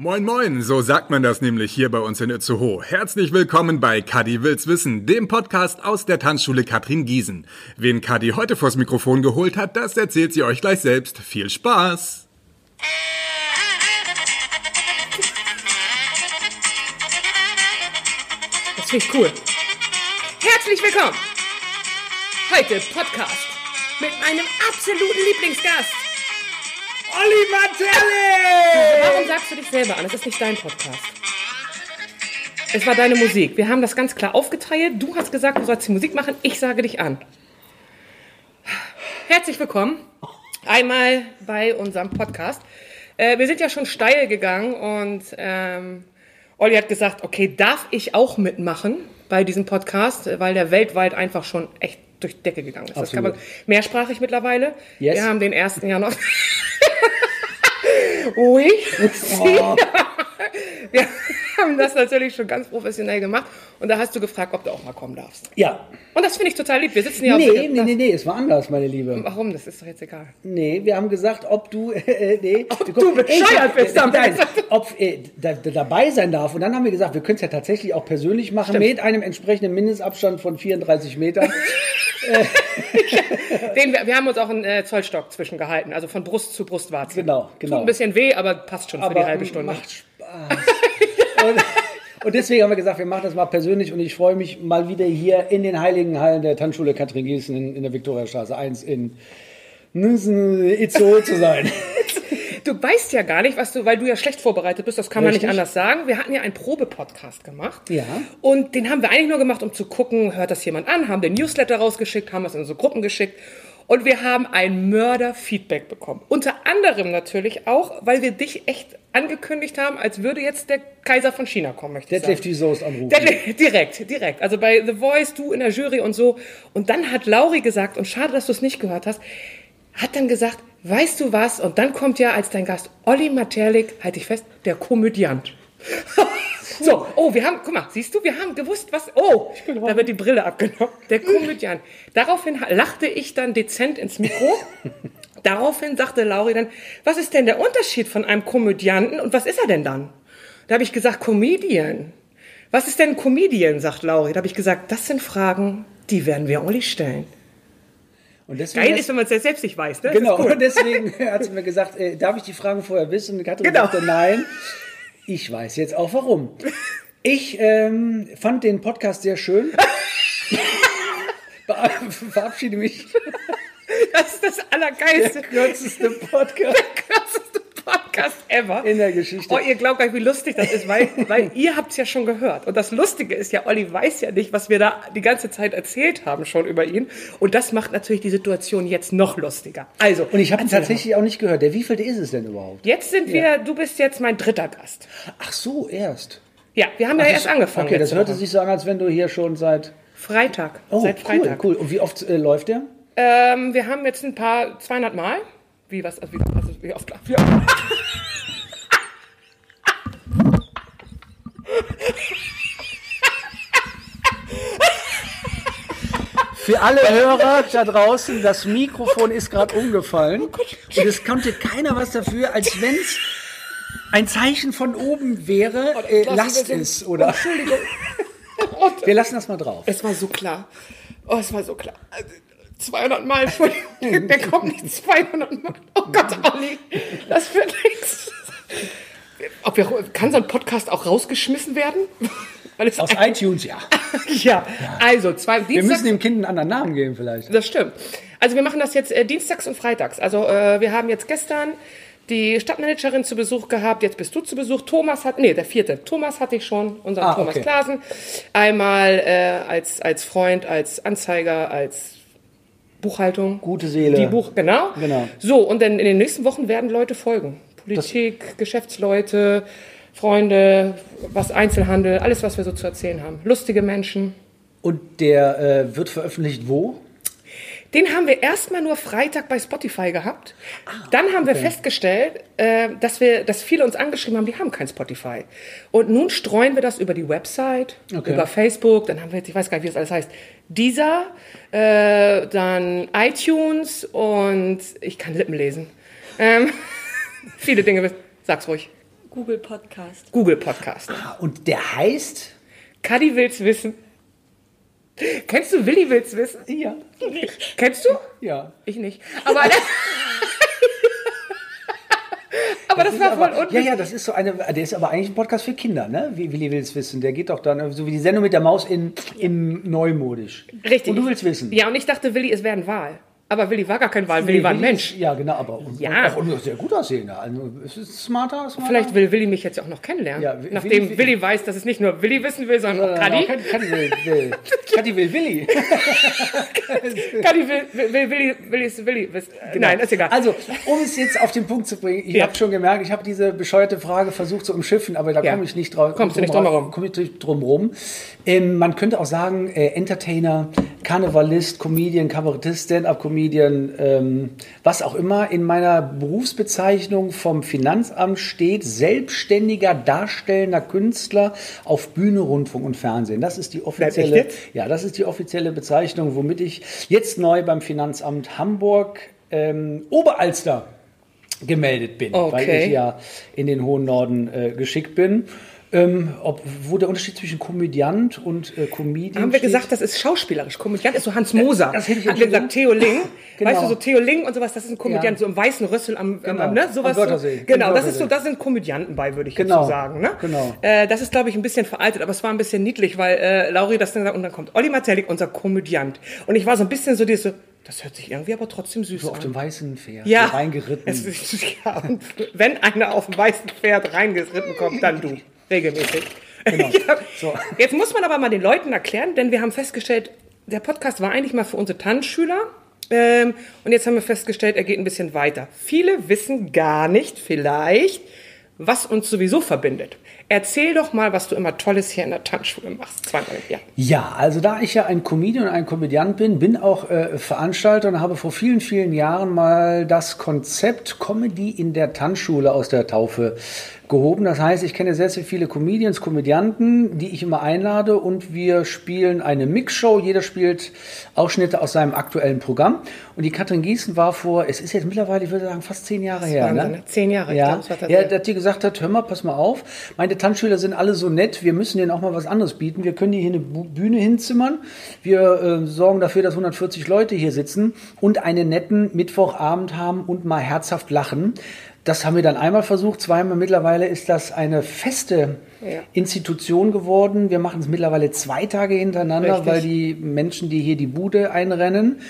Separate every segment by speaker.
Speaker 1: Moin moin, so sagt man das nämlich hier bei uns in Itzehoe. Herzlich willkommen bei Kadi Will's Wissen, dem Podcast aus der Tanzschule Katrin Giesen. Wen Kadi heute vors Mikrofon geholt hat, das erzählt sie euch gleich selbst. Viel Spaß!
Speaker 2: Das ich cool. Herzlich willkommen! Heute Podcast mit meinem absoluten Lieblingsgast.
Speaker 3: Oliver Telly!
Speaker 2: Warum sagst du dich selber an? Es ist nicht dein Podcast. Es war deine Musik. Wir haben das ganz klar aufgeteilt. Du hast gesagt, du sollst die Musik machen. Ich sage dich an. Herzlich willkommen. Einmal bei unserem Podcast. Äh, wir sind ja schon steil gegangen und ähm, Olli hat gesagt, okay, darf ich auch mitmachen bei diesem Podcast, weil der weltweit einfach schon echt durch die Decke gegangen ist. Das kann man mehrsprachig mittlerweile.
Speaker 3: Yes.
Speaker 2: Wir haben den ersten ja noch. Oui.
Speaker 3: Oh.
Speaker 2: Wir haben das natürlich schon ganz professionell gemacht. Und da hast du gefragt, ob du auch mal kommen darfst.
Speaker 3: Ja.
Speaker 2: Und das finde ich total lieb. Wir sitzen hier
Speaker 3: Nee,
Speaker 2: auf
Speaker 3: nee, nee, nee, es war anders, meine Liebe.
Speaker 2: Warum? Das ist doch jetzt egal.
Speaker 3: Nee, wir haben gesagt, ob du, äh, nee,
Speaker 2: Ob du bescheuert bist,
Speaker 3: äh, nein, ob äh, da, da, dabei sein darf. Und dann haben wir gesagt, wir können es ja tatsächlich auch persönlich machen,
Speaker 2: Stimmt.
Speaker 3: mit einem entsprechenden Mindestabstand von 34 Metern.
Speaker 2: Den, wir, wir haben uns auch einen äh, Zollstock zwischengehalten, also von Brust zu Brustwarze.
Speaker 3: Genau, genau.
Speaker 2: Tut ein bisschen weh, aber passt schon für die halbe Stunde.
Speaker 3: macht Spaß. und, und deswegen haben wir gesagt, wir machen das mal persönlich und ich freue mich mal wieder hier in den heiligen Hallen der Tanzschule Katrin Gießen in, in der Viktoriastraße 1 in Nüssen, Itzehoe zu sein.
Speaker 2: Du weißt ja gar nicht, was du, weil du ja schlecht vorbereitet bist, das kann man nicht
Speaker 3: Richtig.
Speaker 2: anders sagen. Wir hatten ja einen Probe-Podcast gemacht.
Speaker 3: Ja.
Speaker 2: Und den haben wir eigentlich nur gemacht, um zu gucken, hört das jemand an, haben den Newsletter rausgeschickt, haben es in unsere Gruppen geschickt. Und wir haben ein Mörder-Feedback bekommen. Unter anderem natürlich auch, weil wir dich echt angekündigt haben, als würde jetzt der Kaiser von China kommen, möchte ich
Speaker 3: Deadlift
Speaker 2: sagen.
Speaker 3: die Soest anrufen.
Speaker 2: Der, direkt, direkt. Also bei The Voice, du in der Jury und so. Und dann hat Lauri gesagt, und schade, dass du es nicht gehört hast, hat dann gesagt, weißt du was? Und dann kommt ja als dein Gast Olli Materlik, halte ich fest, der Komödiant. so, oh, wir haben, guck mal, siehst du, wir haben gewusst, was, oh, da wird die Brille abgenommen. Der Komödiant. Daraufhin lachte ich dann dezent ins Mikro. Daraufhin sagte Lauri dann, was ist denn der Unterschied von einem Komödianten und was ist er denn dann? Da habe ich gesagt, Comedian. Was ist denn ein Comedian, sagt Lauri. Da habe ich gesagt, das sind Fragen, die werden wir Olli stellen.
Speaker 3: Und deswegen
Speaker 2: Geil ist, wenn man es selbst nicht weiß, ne? Das
Speaker 3: Genau,
Speaker 2: cool.
Speaker 3: und deswegen hat sie mir gesagt, äh, darf ich die Fragen vorher wissen? Und Katrin
Speaker 2: Genau.
Speaker 3: sagte, nein. Ich weiß jetzt auch warum. Ich ähm, fand den Podcast sehr schön. Ver- Verabschiede mich.
Speaker 2: Das ist das Allergeilste.
Speaker 3: Der kürzeste Podcast
Speaker 2: krasseste Podcast ever.
Speaker 3: in der Geschichte.
Speaker 2: Oh, ihr glaubt gar nicht, wie lustig das ist, weil, weil ihr habt es ja schon gehört. Und das Lustige ist ja, Olli weiß ja nicht, was wir da die ganze Zeit erzählt haben schon über ihn. Und das macht natürlich die Situation jetzt noch lustiger. Also,
Speaker 3: Und ich habe tatsächlich auch nicht gehört. Der wievielte ist es denn überhaupt?
Speaker 2: Jetzt sind wir, du bist jetzt mein dritter Gast.
Speaker 3: Ach so, erst.
Speaker 2: Ja, wir haben ja erst angefangen.
Speaker 3: Okay, das hörte sich so an, als wenn du hier schon seit.
Speaker 2: Freitag.
Speaker 3: Oh,
Speaker 2: seit Freitag.
Speaker 3: cool, cool. Und wie oft äh, läuft der?
Speaker 2: Ähm, wir haben jetzt ein paar, 200 Mal. Wie, was, also wie, was, wie oft? Wie oft?
Speaker 3: Für alle Hörer da draußen, das Mikrofon ist gerade umgefallen.
Speaker 2: Oh
Speaker 3: Und es konnte keiner was dafür, als wenn es ein Zeichen von oben wäre, äh,
Speaker 2: lassen
Speaker 3: lasst
Speaker 2: wir
Speaker 3: es. Oder
Speaker 2: Entschuldigung.
Speaker 3: wir lassen das mal drauf.
Speaker 2: Es war so klar. Oh, es war so klar. Also, 200 Mal, Entschuldigung, der kommt nicht 200 Mal. Oh Gott, Olli, das wird nichts. Ob wir, kann so ein Podcast auch rausgeschmissen werden? Weil es
Speaker 3: Aus iTunes, ja.
Speaker 2: ja. also zwei
Speaker 3: Wir
Speaker 2: Dienstags,
Speaker 3: müssen dem Kind einen anderen Namen geben vielleicht.
Speaker 2: das stimmt. Also wir machen das jetzt äh, dienstags und freitags. Also äh, wir haben jetzt gestern die Stadtmanagerin zu Besuch gehabt, jetzt bist du zu Besuch. Thomas hat, nee, der vierte. Thomas hatte ich schon, unseren
Speaker 3: Ah,
Speaker 2: Thomas
Speaker 3: okay.
Speaker 2: Klasen. Einmal äh, als, als Freund, als Anzeiger, als Buchhaltung.
Speaker 3: Gute Seele.
Speaker 2: Die Buch, genau.
Speaker 3: Genau.
Speaker 2: So, und dann in den nächsten Wochen werden Leute folgen. Politik, Geschäftsleute, Freunde, was Einzelhandel, alles, was wir so zu erzählen haben. Lustige Menschen.
Speaker 3: Und der äh, wird veröffentlicht wo?
Speaker 2: Den haben wir erstmal nur Freitag bei Spotify gehabt. Dann haben wir festgestellt, äh, dass wir, dass viele uns angeschrieben haben, die haben kein Spotify. Und nun streuen wir das über die Website,
Speaker 3: Okay.
Speaker 2: über Facebook, dann haben wir jetzt, ich weiß gar nicht, wie das alles heißt, dieser, äh, dann iTunes und ich kann Lippen lesen. Ähm, viele Dinge, sag's ruhig.
Speaker 4: Google Podcast.
Speaker 2: Google Podcast.
Speaker 3: Und der heißt?
Speaker 2: Kadi will's wissen. Kennst du Willi will's wissen?
Speaker 3: Ja.
Speaker 2: Kennst du?
Speaker 3: Ja.
Speaker 2: Ich nicht. Aber, aber das,
Speaker 3: ist
Speaker 2: war voll
Speaker 3: aber,
Speaker 2: unwichtig.
Speaker 3: ja, ja, das ist so eine, der ist aber eigentlich ein Podcast für Kinder, ne? Wie Willi will's wissen. Der geht doch dann, so wie die Sendung mit der Maus in, im Neumodisch.
Speaker 2: Richtig.
Speaker 3: Und du willst wissen.
Speaker 2: Ja, und ich dachte, Willi, es wäre ein Wal. Aber Willi war gar kein Wal, Willi war ein Mensch.
Speaker 3: Ja, genau, aber und,
Speaker 2: Ja.
Speaker 3: Und auch sehr gut aussehender. Also, ist es smarter, smarter?
Speaker 2: Vielleicht will Willi mich jetzt auch noch kennenlernen.
Speaker 3: Ja, Willi-
Speaker 2: Nachdem
Speaker 3: Willi-
Speaker 2: Willi, weiß, dass es nicht nur Willi wissen will, sondern auch Kadi.
Speaker 3: Kadi, will, will. Kadi will Willi.
Speaker 2: Kadi will, will, will Willi, Willi ist Willi wissen. Nein, ist egal.
Speaker 3: Also, um es jetzt auf den Punkt zu bringen, ich
Speaker 2: Ja.
Speaker 3: habe schon gemerkt, ich habe diese bescheuerte Frage versucht zu umschiffen, aber da
Speaker 2: Ja.
Speaker 3: komme ich nicht drauf.
Speaker 2: Kommst du nicht drum herum.
Speaker 3: Komme ich nicht drum rum. Ähm, man könnte auch sagen, äh, Entertainer, Karnevalist, Comedian, Kabarettist, Stand-up-Comedian, ähm, was auch immer in meiner Berufsbezeichnung vom Finanzamt steht, selbstständiger darstellender Künstler auf Bühne, Rundfunk und Fernsehen. Das ist die offizielle, ja, das ist die offizielle Bezeichnung, womit ich jetzt neu beim Finanzamt Hamburg ähm, Oberalster gemeldet bin, weil
Speaker 2: Okay.
Speaker 3: ich ja in den hohen Norden äh, geschickt bin. Ähm, ob, wo der Unterschied zwischen Komödiant und äh, Comedian
Speaker 2: haben wir
Speaker 3: steht?
Speaker 2: gesagt, das ist schauspielerisch. Komödiant ist so Hans Moser.
Speaker 3: das hätte ich
Speaker 2: Haben wir gesagt, Theo Ling.
Speaker 3: Genau.
Speaker 2: Weißt du, so Theo Ling und sowas, das ist ein Komödiant,
Speaker 3: Ja.
Speaker 2: so im weißen Rüssel am,
Speaker 3: Genau.
Speaker 2: am ne, sowas.
Speaker 3: Am Wörthersee.
Speaker 2: So, genau, das ist so, das sind Komödianten bei, würde ich
Speaker 3: Genau.
Speaker 2: jetzt so sagen. Ne?
Speaker 3: Genau.
Speaker 2: Äh, das ist, glaube ich, ein bisschen veraltet, aber es war ein bisschen niedlich, weil äh, Lauri das dann gesagt und dann kommt Olli Martellik, unser Komödiant. Und ich war so ein bisschen so, dieses so, das hört sich irgendwie aber trotzdem süß
Speaker 3: so auf
Speaker 2: an.
Speaker 3: dem weißen Pferd
Speaker 2: ja,
Speaker 3: reingeritten.
Speaker 2: Es ja, und wenn einer auf dem weißen Pferd reingeritten kommt, dann du. Regelmäßig.
Speaker 3: Genau.
Speaker 2: ja.
Speaker 3: So.
Speaker 2: Jetzt muss man aber mal den Leuten erklären, denn wir haben festgestellt, der Podcast war eigentlich mal für unsere Tanzschüler. Ähm, und jetzt haben wir festgestellt, er geht ein bisschen weiter. Viele wissen gar nicht, vielleicht, was uns sowieso verbindet. Erzähl doch mal, was du immer Tolles hier in der Tanzschule machst. Zweimal im Jahr.
Speaker 3: Ja, also da ich ja ein Comedian und ein Komödiant bin, bin auch äh, Veranstalter und habe vor vielen, vielen Jahren mal das Konzept Comedy in der Tanzschule aus der Taufe gehoben. Das heißt, ich kenne sehr, sehr viele Comedians, Komödianten, die ich immer einlade und wir spielen eine Mixshow. Jeder spielt Ausschnitte aus seinem aktuellen Programm. Und die Katrin Gießen war vor, es ist jetzt mittlerweile, ich würde sagen, fast zehn Jahre her.
Speaker 2: Wahnsinn,
Speaker 3: ne?
Speaker 2: Zehn Jahre,
Speaker 3: Ja,
Speaker 2: glaub,
Speaker 3: ja, dass die gesagt hat, hör mal, pass mal auf, meine Tanzschüler sind alle so nett, wir müssen denen auch mal was anderes bieten. Wir können die hier eine Bühne hinzimmern. Wir äh, sorgen dafür, dass 140 Leute hier sitzen und einen netten Mittwochabend haben und mal herzhaft lachen. Das haben wir dann einmal versucht, zweimal. Mittlerweile ist das eine feste
Speaker 2: Ja.
Speaker 3: Institution geworden. Wir machen es mittlerweile zwei Tage hintereinander,
Speaker 2: Richtig.
Speaker 3: weil die Menschen, die hier die Bude einrennen.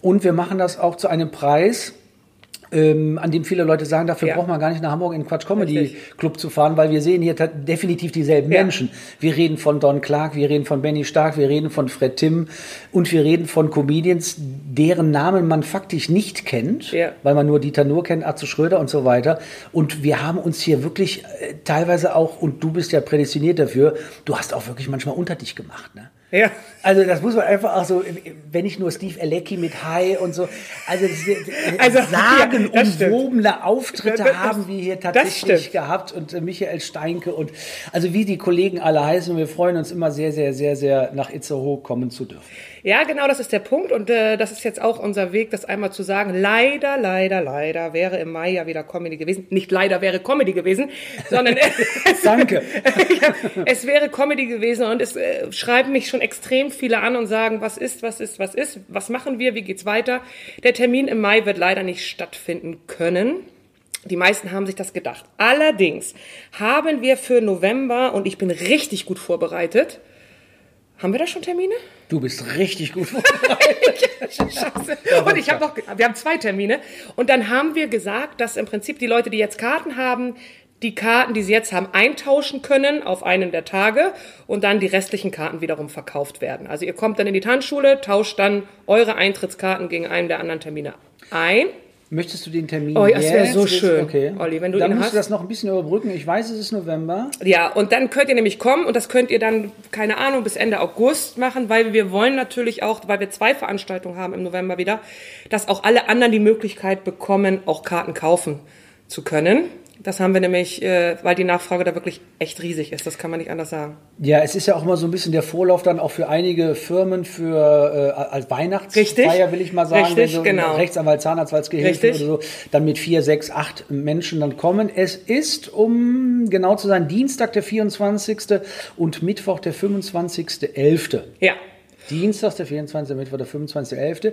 Speaker 3: Und wir machen das auch zu einem Preis, ähm, an dem viele Leute sagen, dafür
Speaker 2: Ja.
Speaker 3: braucht man gar nicht nach Hamburg in den Quatsch Comedy
Speaker 2: Richtig.
Speaker 3: Club zu fahren, weil wir sehen hier definitiv dieselben
Speaker 2: Ja.
Speaker 3: Menschen. Wir reden von Don Clark, wir reden von Benny Stark, wir reden von Fred Tim und wir reden von Comedians, deren Namen man faktisch nicht kennt,
Speaker 2: Ja.
Speaker 3: weil man nur Dieter Nuhr kennt, Atze Schröder und so weiter. Und wir haben uns hier wirklich äh, teilweise auch, und du bist ja prädestiniert dafür, du hast auch wirklich manchmal unter dich gemacht, ne?
Speaker 2: Ja.
Speaker 3: Also das muss man einfach auch so, wenn nicht nur Steve Alecki mit High und so, also,
Speaker 2: Also,
Speaker 3: also
Speaker 2: ja,
Speaker 3: sagenumwobene Auftritte
Speaker 2: Das-
Speaker 3: haben wir hier tatsächlich gehabt und äh, Michael Steinke und also wie die Kollegen alle heißen, wir freuen uns immer sehr, sehr, sehr, sehr nach Itzehoe kommen zu dürfen.
Speaker 2: Ja, genau, das ist der Punkt und äh, das ist jetzt auch unser Weg, das einmal zu sagen. Leider, leider, leider wäre im Mai ja wieder Comedy gewesen. Nicht leider wäre Comedy gewesen, sondern es,
Speaker 3: Danke.
Speaker 2: ja, es wäre Comedy gewesen und es äh, schreiben mich schon extrem viele an und sagen, was ist, was ist, was ist, was machen wir, wie geht's weiter. Der Termin im Mai wird leider nicht stattfinden können. Die meisten haben sich das gedacht. Allerdings haben wir für November, und ich bin richtig gut vorbereitet, haben wir da schon Termine?
Speaker 3: Du bist richtig gut.
Speaker 2: Scheiße. Und ich habe noch, wir haben zwei Termine. Und dann haben wir gesagt, dass im Prinzip die Leute, die jetzt Karten haben, die Karten, die sie jetzt haben, eintauschen können auf einen der Tage und dann die restlichen Karten wiederum verkauft werden. Also ihr kommt dann in die Tanzschule, tauscht dann eure Eintrittskarten gegen einen der anderen Termine ein.
Speaker 3: Möchtest du den Termin
Speaker 2: Oh, das wär
Speaker 3: jetzt
Speaker 2: so schön,
Speaker 3: Okay.
Speaker 2: Olli, wenn du
Speaker 3: Dann
Speaker 2: ihn
Speaker 3: musst
Speaker 2: hast.
Speaker 3: du das noch ein bisschen überbrücken. Ich weiß, es ist November.
Speaker 2: Ja, und dann könnt ihr nämlich kommen und das könnt ihr dann, keine Ahnung, bis Ende August machen, weil wir wollen natürlich auch, weil wir zwei Veranstaltungen haben im November wieder, dass auch alle anderen die Möglichkeit bekommen, auch Karten kaufen zu können. Das haben wir nämlich, äh, weil die Nachfrage da wirklich echt riesig ist. Das kann man nicht anders sagen.
Speaker 3: Ja, es ist ja auch mal so ein bisschen der Vorlauf dann auch für einige Firmen für äh, als Weihnachtsfeier,
Speaker 2: Richtig.
Speaker 3: will ich mal sagen,
Speaker 2: Richtig,
Speaker 3: wenn so
Speaker 2: genau.
Speaker 3: Rechtsanwalt,
Speaker 2: Richtig.
Speaker 3: oder so, dann mit vier, sechs, acht Menschen dann kommen. Es ist, um genau zu sein, Dienstag der 24. und Mittwoch der 25.11.
Speaker 2: Ja.
Speaker 3: Dienstag, der 24. Mittwoch, der 25.11.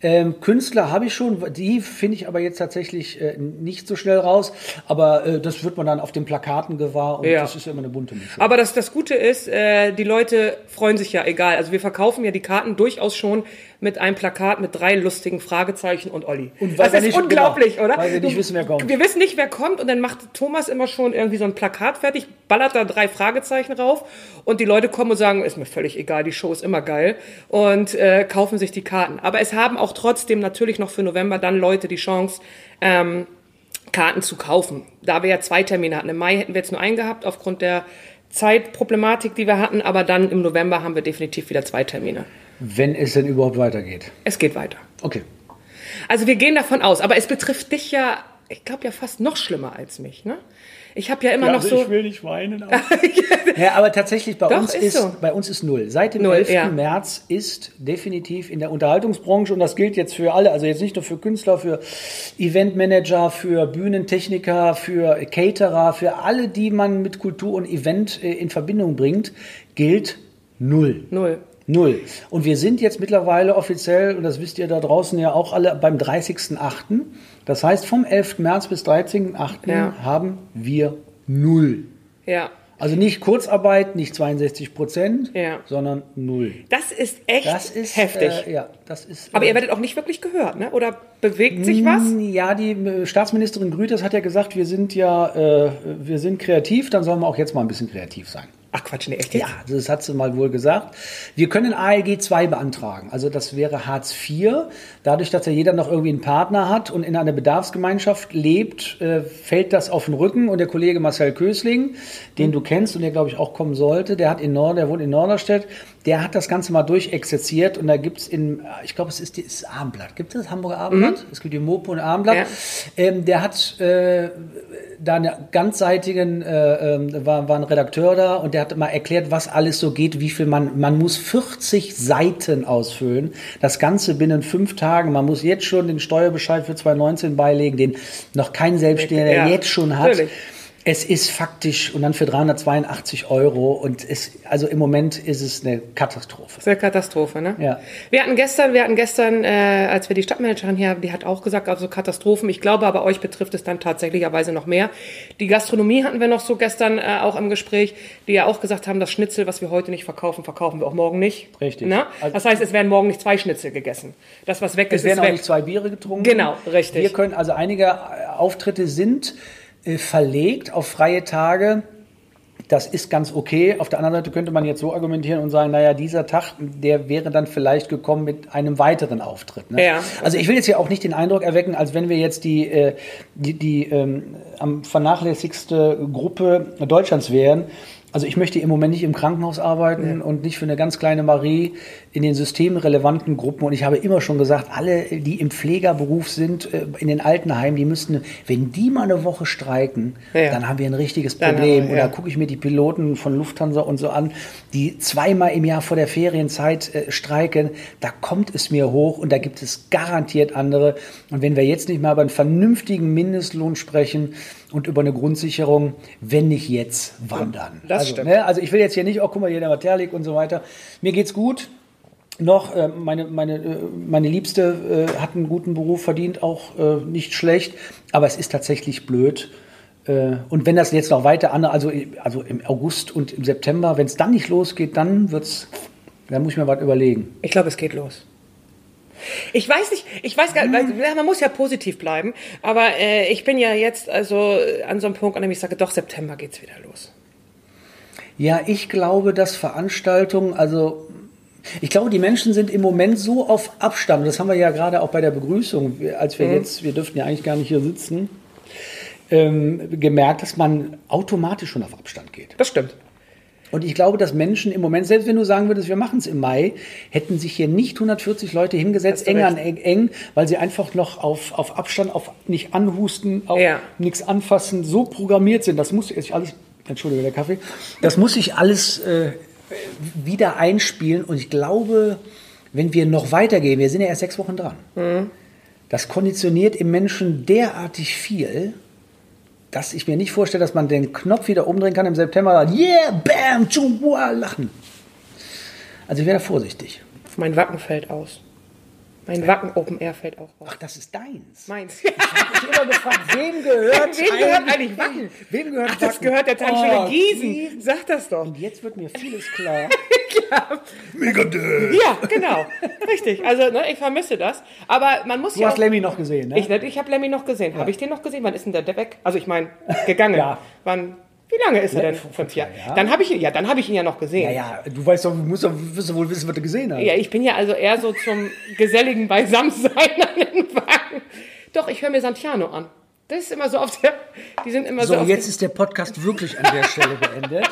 Speaker 3: Ähm, Künstler habe ich schon, die finde ich aber jetzt tatsächlich äh, nicht so schnell raus. Aber äh, das wird man dann auf den Plakaten gewahr und
Speaker 2: Ja.
Speaker 3: das ist ja immer eine bunte Mischung.
Speaker 2: Aber das, das Gute ist, äh, die Leute freuen sich ja egal. Also wir verkaufen ja die Karten durchaus schon mit einem Plakat mit drei lustigen Fragezeichen und Olli.
Speaker 3: Und
Speaker 2: das ist
Speaker 3: nicht-
Speaker 2: unglaublich,
Speaker 3: genau,
Speaker 2: oder?
Speaker 3: weil wir nicht wissen, wer kommt.
Speaker 2: Wir wissen nicht, wer kommt und dann macht Thomas immer schon irgendwie so ein Plakat fertig, ballert da drei Fragezeichen rauf und die Leute kommen und sagen, ist mir völlig egal, die Show ist immer geil und äh, kaufen sich die Karten. Aber es haben auch trotzdem natürlich noch für November dann Leute die Chance, ähm, Karten zu kaufen. Da wir ja zwei Termine hatten. Im Mai hätten wir jetzt nur einen gehabt, aufgrund der Zeitproblematik, die wir hatten, aber dann im November haben wir definitiv wieder zwei Termine.
Speaker 3: Wenn es denn überhaupt weitergeht.
Speaker 2: Es geht weiter.
Speaker 3: Okay.
Speaker 2: Also wir gehen davon aus, aber es betrifft dich ja, ich glaube ja fast noch schlimmer als mich, ne? Ich habe ja immer noch so.
Speaker 3: will nicht weinen. Aber ja, aber tatsächlich bei
Speaker 2: Doch,
Speaker 3: uns
Speaker 2: ist
Speaker 3: ist,
Speaker 2: so.
Speaker 3: bei uns ist null. Seit dem
Speaker 2: Null,
Speaker 3: 11.
Speaker 2: ja.
Speaker 3: März ist definitiv in der Unterhaltungsbranche und das gilt jetzt für alle, also jetzt nicht nur für Künstler, für Eventmanager, für Bühnentechniker, für Caterer, für alle, die man mit Kultur und Event äh, in Verbindung bringt, gilt null.
Speaker 2: Null.
Speaker 3: Null. Und wir sind jetzt mittlerweile offiziell, und das wisst ihr da draußen ja auch alle, beim 30.08. Das heißt, vom 11. März bis 13.08.
Speaker 2: Ja.
Speaker 3: haben wir null.
Speaker 2: Ja.
Speaker 3: Also nicht Kurzarbeit, nicht 62 Prozent,
Speaker 2: Ja.
Speaker 3: sondern null.
Speaker 2: Das ist echt
Speaker 3: Das ist
Speaker 2: heftig.
Speaker 3: Äh, ja, das ist.
Speaker 2: aber
Speaker 3: äh,
Speaker 2: ihr werdet auch nicht wirklich gehört, ne? Oder bewegt sich was?
Speaker 3: Ja, die äh, Staatsministerin Grüters hat ja gesagt, wir sind ja, äh, wir sind kreativ, dann sollen wir auch jetzt mal ein bisschen kreativ sein.
Speaker 2: Ach Quatsch, nee, echt jetzt?
Speaker 3: Ja, das hat sie mal wohl gesagt. Wir können ALG 2 beantragen. Also das wäre Hartz IV. Dadurch, dass ja jeder noch irgendwie einen Partner hat und in einer Bedarfsgemeinschaft lebt, äh, fällt das auf den Rücken. Und der Kollege Marcel Kösling, den du kennst und der, glaube ich, auch kommen sollte, der hat in Nord, der wohnt in Norderstedt, der hat das Ganze mal durchexerziert. Und da gibt's in, ich glaube, es ist das Abendblatt. Gibt es das Hamburger Abendblatt? Es gibt die Mopo und Abendblatt.
Speaker 2: Ja.
Speaker 3: Ähm, der hat äh, da einen ganzseitigen, äh, ähm, war, war ein Redakteur da und der hat mal erklärt, was alles so geht, wie viel man, man muss 40 Seiten ausfüllen. Das Ganze binnen fünf Tagen. Man muss jetzt schon den Steuerbescheid für 2019 beilegen, den noch kein Selbstständiger
Speaker 2: Ja,
Speaker 3: jetzt schon hat.
Speaker 2: natürlich.
Speaker 3: Es ist faktisch und dann für 382 Euro und es, also im Moment ist es eine Katastrophe.
Speaker 2: Das ist eine Katastrophe, ne?
Speaker 3: Ja.
Speaker 2: Wir hatten gestern, wir hatten gestern, äh, als wir die Stadtmanagerin hier, die hat auch gesagt, also Katastrophen. Ich glaube aber, euch betrifft es dann tatsächlicherweise noch mehr. Die Gastronomie hatten wir noch so gestern äh, auch im Gespräch, die ja auch gesagt haben, das Schnitzel, was wir heute nicht verkaufen, verkaufen wir auch morgen nicht.
Speaker 3: Richtig.
Speaker 2: Na?
Speaker 3: Also-
Speaker 2: Das heißt, es werden morgen nicht zwei Schnitzel gegessen. Das, was weg
Speaker 3: Es
Speaker 2: ist,
Speaker 3: werden
Speaker 2: ist
Speaker 3: auch nicht zwei Biere getrunken.
Speaker 2: Genau, richtig.
Speaker 3: Wir können, also einige äh, Auftritte sind verlegt auf freie Tage. Das ist ganz okay. Auf der anderen Seite könnte man jetzt so argumentieren und sagen, naja, dieser Tag, der wäre dann vielleicht gekommen mit einem weiteren Auftritt. Ne?
Speaker 2: Ja.
Speaker 3: Also ich will jetzt ja auch nicht den Eindruck erwecken, als wenn wir jetzt die, äh, die, die ähm, am vernachlässigste Gruppe Deutschlands wären. Also ich möchte im Moment nicht im Krankenhaus arbeiten und nicht für eine ganz kleine Marie in den systemrelevanten Gruppen. Und ich habe immer schon gesagt, alle, die im Pflegerberuf sind, äh, in den Altenheimen, die müssten, wenn die mal eine Woche streiken,
Speaker 2: Ja.
Speaker 3: dann haben wir ein richtiges Problem.
Speaker 2: wir, ja.
Speaker 3: Oder gucke ich mir die Piloten von Lufthansa und so an, die zweimal im Jahr vor der Ferienzeit äh, streiken. Da kommt es mir hoch und da gibt es garantiert andere. Und wenn wir jetzt nicht mal über einen vernünftigen Mindestlohn sprechen und über eine Grundsicherung, wenn nicht jetzt, wann dann?
Speaker 2: Das
Speaker 3: also,
Speaker 2: stimmt.
Speaker 3: Ne, also ich will jetzt hier nicht, oh guck mal, hier der Materlik und so weiter. Mir geht's gut. Noch, äh, meine, meine, äh, meine Liebste äh, hat einen guten Beruf, verdient auch nicht schlecht, aber es ist tatsächlich blöd. Und wenn das jetzt noch weiter an, also, also im August und im September, wenn es dann nicht losgeht, dann wird's, dann muss ich mir was überlegen.
Speaker 2: Ich glaube, es geht los. Ich weiß nicht, ich weiß gar nicht, man muss ja positiv bleiben, aber äh, ich bin ja jetzt also an so einem Punkt, an dem ich sage, doch, September geht's wieder los.
Speaker 3: Ja, ich glaube, dass Veranstaltungen, also ich glaube, die Menschen sind im Moment so auf Abstand. Das haben wir ja gerade auch bei der Begrüßung, als wir jetzt, wir dürften ja eigentlich gar nicht hier sitzen, ähm, gemerkt, dass man automatisch schon auf Abstand geht.
Speaker 2: Das stimmt.
Speaker 3: Und ich glaube, dass Menschen im Moment, selbst wenn du sagen würdest, wir machen es im Mai, hätten sich hier nicht 140 Leute hingesetzt, eng an eng, eng, weil sie einfach noch auf, auf Abstand, auf nicht anhusten, auf
Speaker 2: Ja.
Speaker 3: nichts anfassen, so programmiert sind. Das muss sich alles, Entschuldige, der Kaffee, das muss sich alles äh, wieder einspielen. Und ich glaube, wenn wir noch weitergehen, wir sind ja erst sechs Wochen dran,
Speaker 2: Mhm.
Speaker 3: das konditioniert im Menschen derartig viel, dass ich mir nicht vorstelle, dass man den Knopf wieder umdrehen kann im September. Yeah, bam, tschua, lachen. Also ich wäre vorsichtig.
Speaker 2: Mein Wacken fällt aus. Mein Wacken Open Air fällt auch raus.
Speaker 3: Ach, das ist deins.
Speaker 2: Meins.
Speaker 3: Ich habe immer gefragt, wem gehört
Speaker 2: Wem gehört eigentlich Wacken?
Speaker 3: Wem gehört
Speaker 2: Ach, das
Speaker 3: Wacken?
Speaker 2: gehört der Tanzschule
Speaker 3: Oh,
Speaker 2: Gießen. Sag das doch.
Speaker 3: Und jetzt wird mir vieles klar.
Speaker 2: Ja, genau. Richtig. Also, ne, ich vermisse das. Aber man muss
Speaker 3: Du
Speaker 2: ja.
Speaker 3: hast
Speaker 2: auch-
Speaker 3: Lemmy noch gesehen, ne?
Speaker 2: Ich, ich habe Lemmy noch gesehen. Habe ich den noch gesehen? Wann ist denn der weg? Also ich meine, gegangen.
Speaker 3: Ja.
Speaker 2: Wann? Wie lange ist er denn? Fünf Jahre.
Speaker 3: Jahren.
Speaker 2: Dann habe ich ihn, ja, dann habe ich ihn ja noch gesehen.
Speaker 3: ja, ja, du weißt doch, du musst doch, wirst wohl wissen, was du gesehen hast.
Speaker 2: Ja, ich bin ja also eher so zum geselligen Beisammensein an den Wagen. Doch, ich höre mir Santiano an. Das ist immer so auf der. Die sind immer so,
Speaker 3: So, jetzt ist der Podcast wirklich an der Stelle beendet.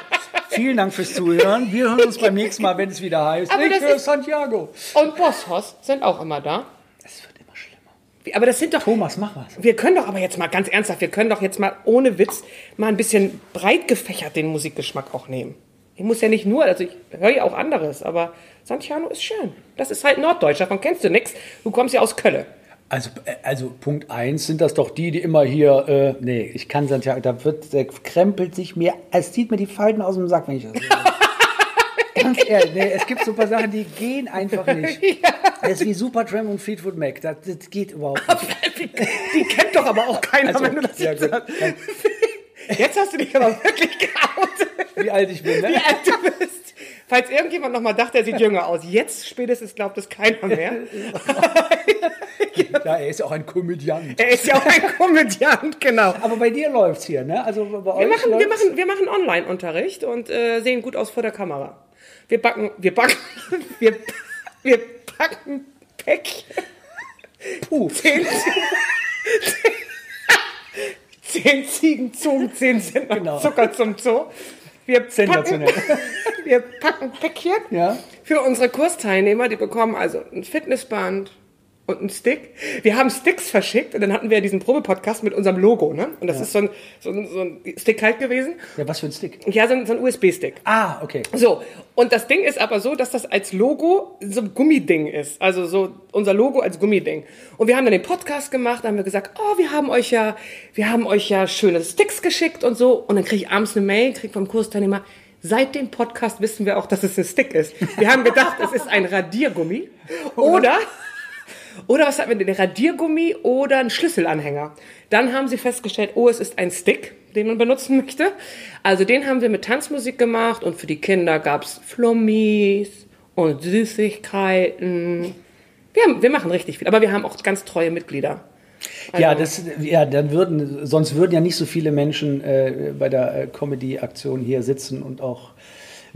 Speaker 3: Vielen Dank fürs Zuhören. Wir hören uns beim nächsten Mal, wenn es wieder heißt.
Speaker 2: Aber
Speaker 3: ich
Speaker 2: das
Speaker 3: höre Santiago.
Speaker 2: Und Bosshaus sind auch immer da.
Speaker 3: Es wird
Speaker 2: Aber das sind doch.
Speaker 3: Thomas, mach was.
Speaker 2: Wir können doch aber jetzt mal ganz ernsthaft, wir können doch jetzt mal ohne Witz mal ein bisschen breit gefächert den Musikgeschmack auch nehmen. Ich muss ja nicht nur, also ich höre ja auch anderes, aber Santiano ist schön. Das ist halt Norddeutsch, davon kennst du nichts. Du kommst ja aus Kölle.
Speaker 3: Also, äh, also Punkt eins sind das doch die, die immer hier, äh, nee, ich kann Santiago, da wird, der krempelt sich mir, es zieht mir die Falten aus dem Sack, wenn ich das. Ganz ehrlich, nee, es gibt so ein paar Sachen, die gehen einfach nicht. Das ist wie Supertramp und Fleetwood Mac, das, das geht überhaupt nicht.
Speaker 2: Die kennt doch aber auch keiner,
Speaker 3: Also,
Speaker 2: wenn du das
Speaker 3: ja,
Speaker 2: jetzt sagst. Jetzt hast du dich aber wirklich geoutet,
Speaker 3: Wie alt ich bin, ne?
Speaker 2: wie alt du bist. Falls irgendjemand noch mal dachte, er sieht jünger aus. Jetzt spätestens glaubt es keiner mehr.
Speaker 3: Ja, er ist ja auch ein Komödiant.
Speaker 2: Er ist ja auch ein Komödiant, genau.
Speaker 3: Aber bei dir läuft's hier, ne? Also bei euch
Speaker 2: Wir machen, wir machen, wir machen Online-Unterricht und äh, sehen gut aus vor der Kamera. Wir backen, wir backen, wir, wir backen Päckchen.
Speaker 3: Puh.
Speaker 2: Zehn, zehn Ziegen zogen, zehn nach
Speaker 3: Genau.
Speaker 2: Zucker zum Zoo. Wir packen, wir packen Päckchen
Speaker 3: Ja.
Speaker 2: für unsere Kursteilnehmer. Die bekommen also ein Fitnessband und einen Stick. Wir haben Sticks verschickt und dann hatten wir diesen Probepodcast mit unserem Logo. Ne? Und das ist so ein, so, ein, so ein Stick halt gewesen.
Speaker 3: Ja, was für ein Stick?
Speaker 2: Ja, so ein, so ein USB-Stick.
Speaker 3: Ah, okay.
Speaker 2: So, und das Ding ist aber so, dass das als Logo so ein Gummiding ist. Also so unser Logo als Gummiding. Und wir haben dann den Podcast gemacht, da haben wir gesagt, oh, wir haben euch ja, wir haben euch ja schöne Sticks geschickt und so. Und dann kriege ich abends eine Mail, krieg vom Kursteilnehmer, seit dem Podcast wissen wir auch, dass es ein Stick ist. Wir haben gedacht, es ist ein Radiergummi. Oder, oder was hatten wir denn? Radiergummi oder ein Schlüsselanhänger. Dann haben sie festgestellt, oh, es ist ein Stick, den man benutzen möchte. Also den haben wir mit Tanzmusik gemacht und für die Kinder gab's Flummis und Süßigkeiten. Wir, haben, wir machen richtig viel, aber wir haben auch ganz treue Mitglieder.
Speaker 3: Ja, das, ja, dann würden, sonst würden ja nicht so viele Menschen äh, bei der äh, Comedy-Aktion hier sitzen und auch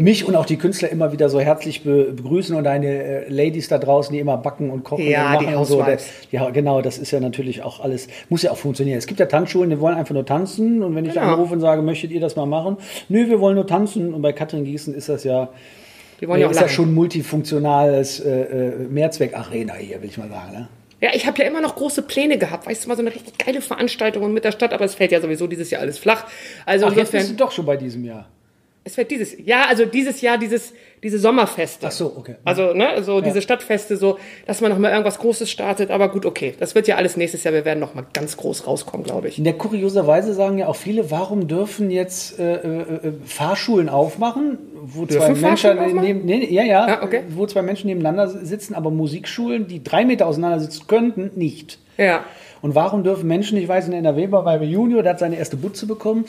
Speaker 3: mich und auch die Künstler immer wieder so herzlich be begrüßen und deine äh, Ladies da draußen, die immer backen und kochen
Speaker 2: Ja,
Speaker 3: und machen und so. Das, ja, genau, das ist ja natürlich auch alles, muss ja auch funktionieren. Es gibt ja Tanzschulen, die wollen einfach nur tanzen und wenn ich
Speaker 2: Genau.
Speaker 3: anrufe und sage, möchtet ihr das mal machen? Nö, wir wollen nur tanzen und bei Katrin Gießen ist das ja,
Speaker 2: Die wollen ja auch
Speaker 3: ist ja schon multifunktionales äh, äh, Mehrzweck-Arena hier, will ich mal sagen. Ne?
Speaker 2: Ja, ich habe ja immer noch große Pläne gehabt. Weißt du, mal so eine richtig geile Veranstaltung mit der Stadt, aber es fällt ja sowieso dieses Jahr alles flach. Also
Speaker 3: Ach, jetzt bist du doch schon bei diesem Jahr.
Speaker 2: Es fällt dieses Ja, also dieses Jahr dieses diese Sommerfeste.
Speaker 3: Ach so, okay.
Speaker 2: Also, ne, so diese Stadtfeste, so, dass man noch mal irgendwas Großes startet. Aber gut, okay. Das wird ja alles nächstes Jahr. Wir werden noch mal ganz groß rauskommen, glaube ich.
Speaker 3: In der kurioserweise sagen ja auch viele, warum dürfen jetzt äh, äh, äh, Fahrschulen aufmachen, wo zwei
Speaker 2: Dürfen
Speaker 3: Menschen
Speaker 2: Fahrschulen aufmachen?
Speaker 3: neben, nee, ja, ja,
Speaker 2: Ah, okay.
Speaker 3: wo zwei Menschen nebeneinander sitzen, aber Musikschulen, die drei Meter auseinander sitzen könnten, nicht.
Speaker 2: Ja.
Speaker 3: Und warum dürfen Menschen, ich weiß, in NRW war bei Junior, der hat seine erste Butze bekommen,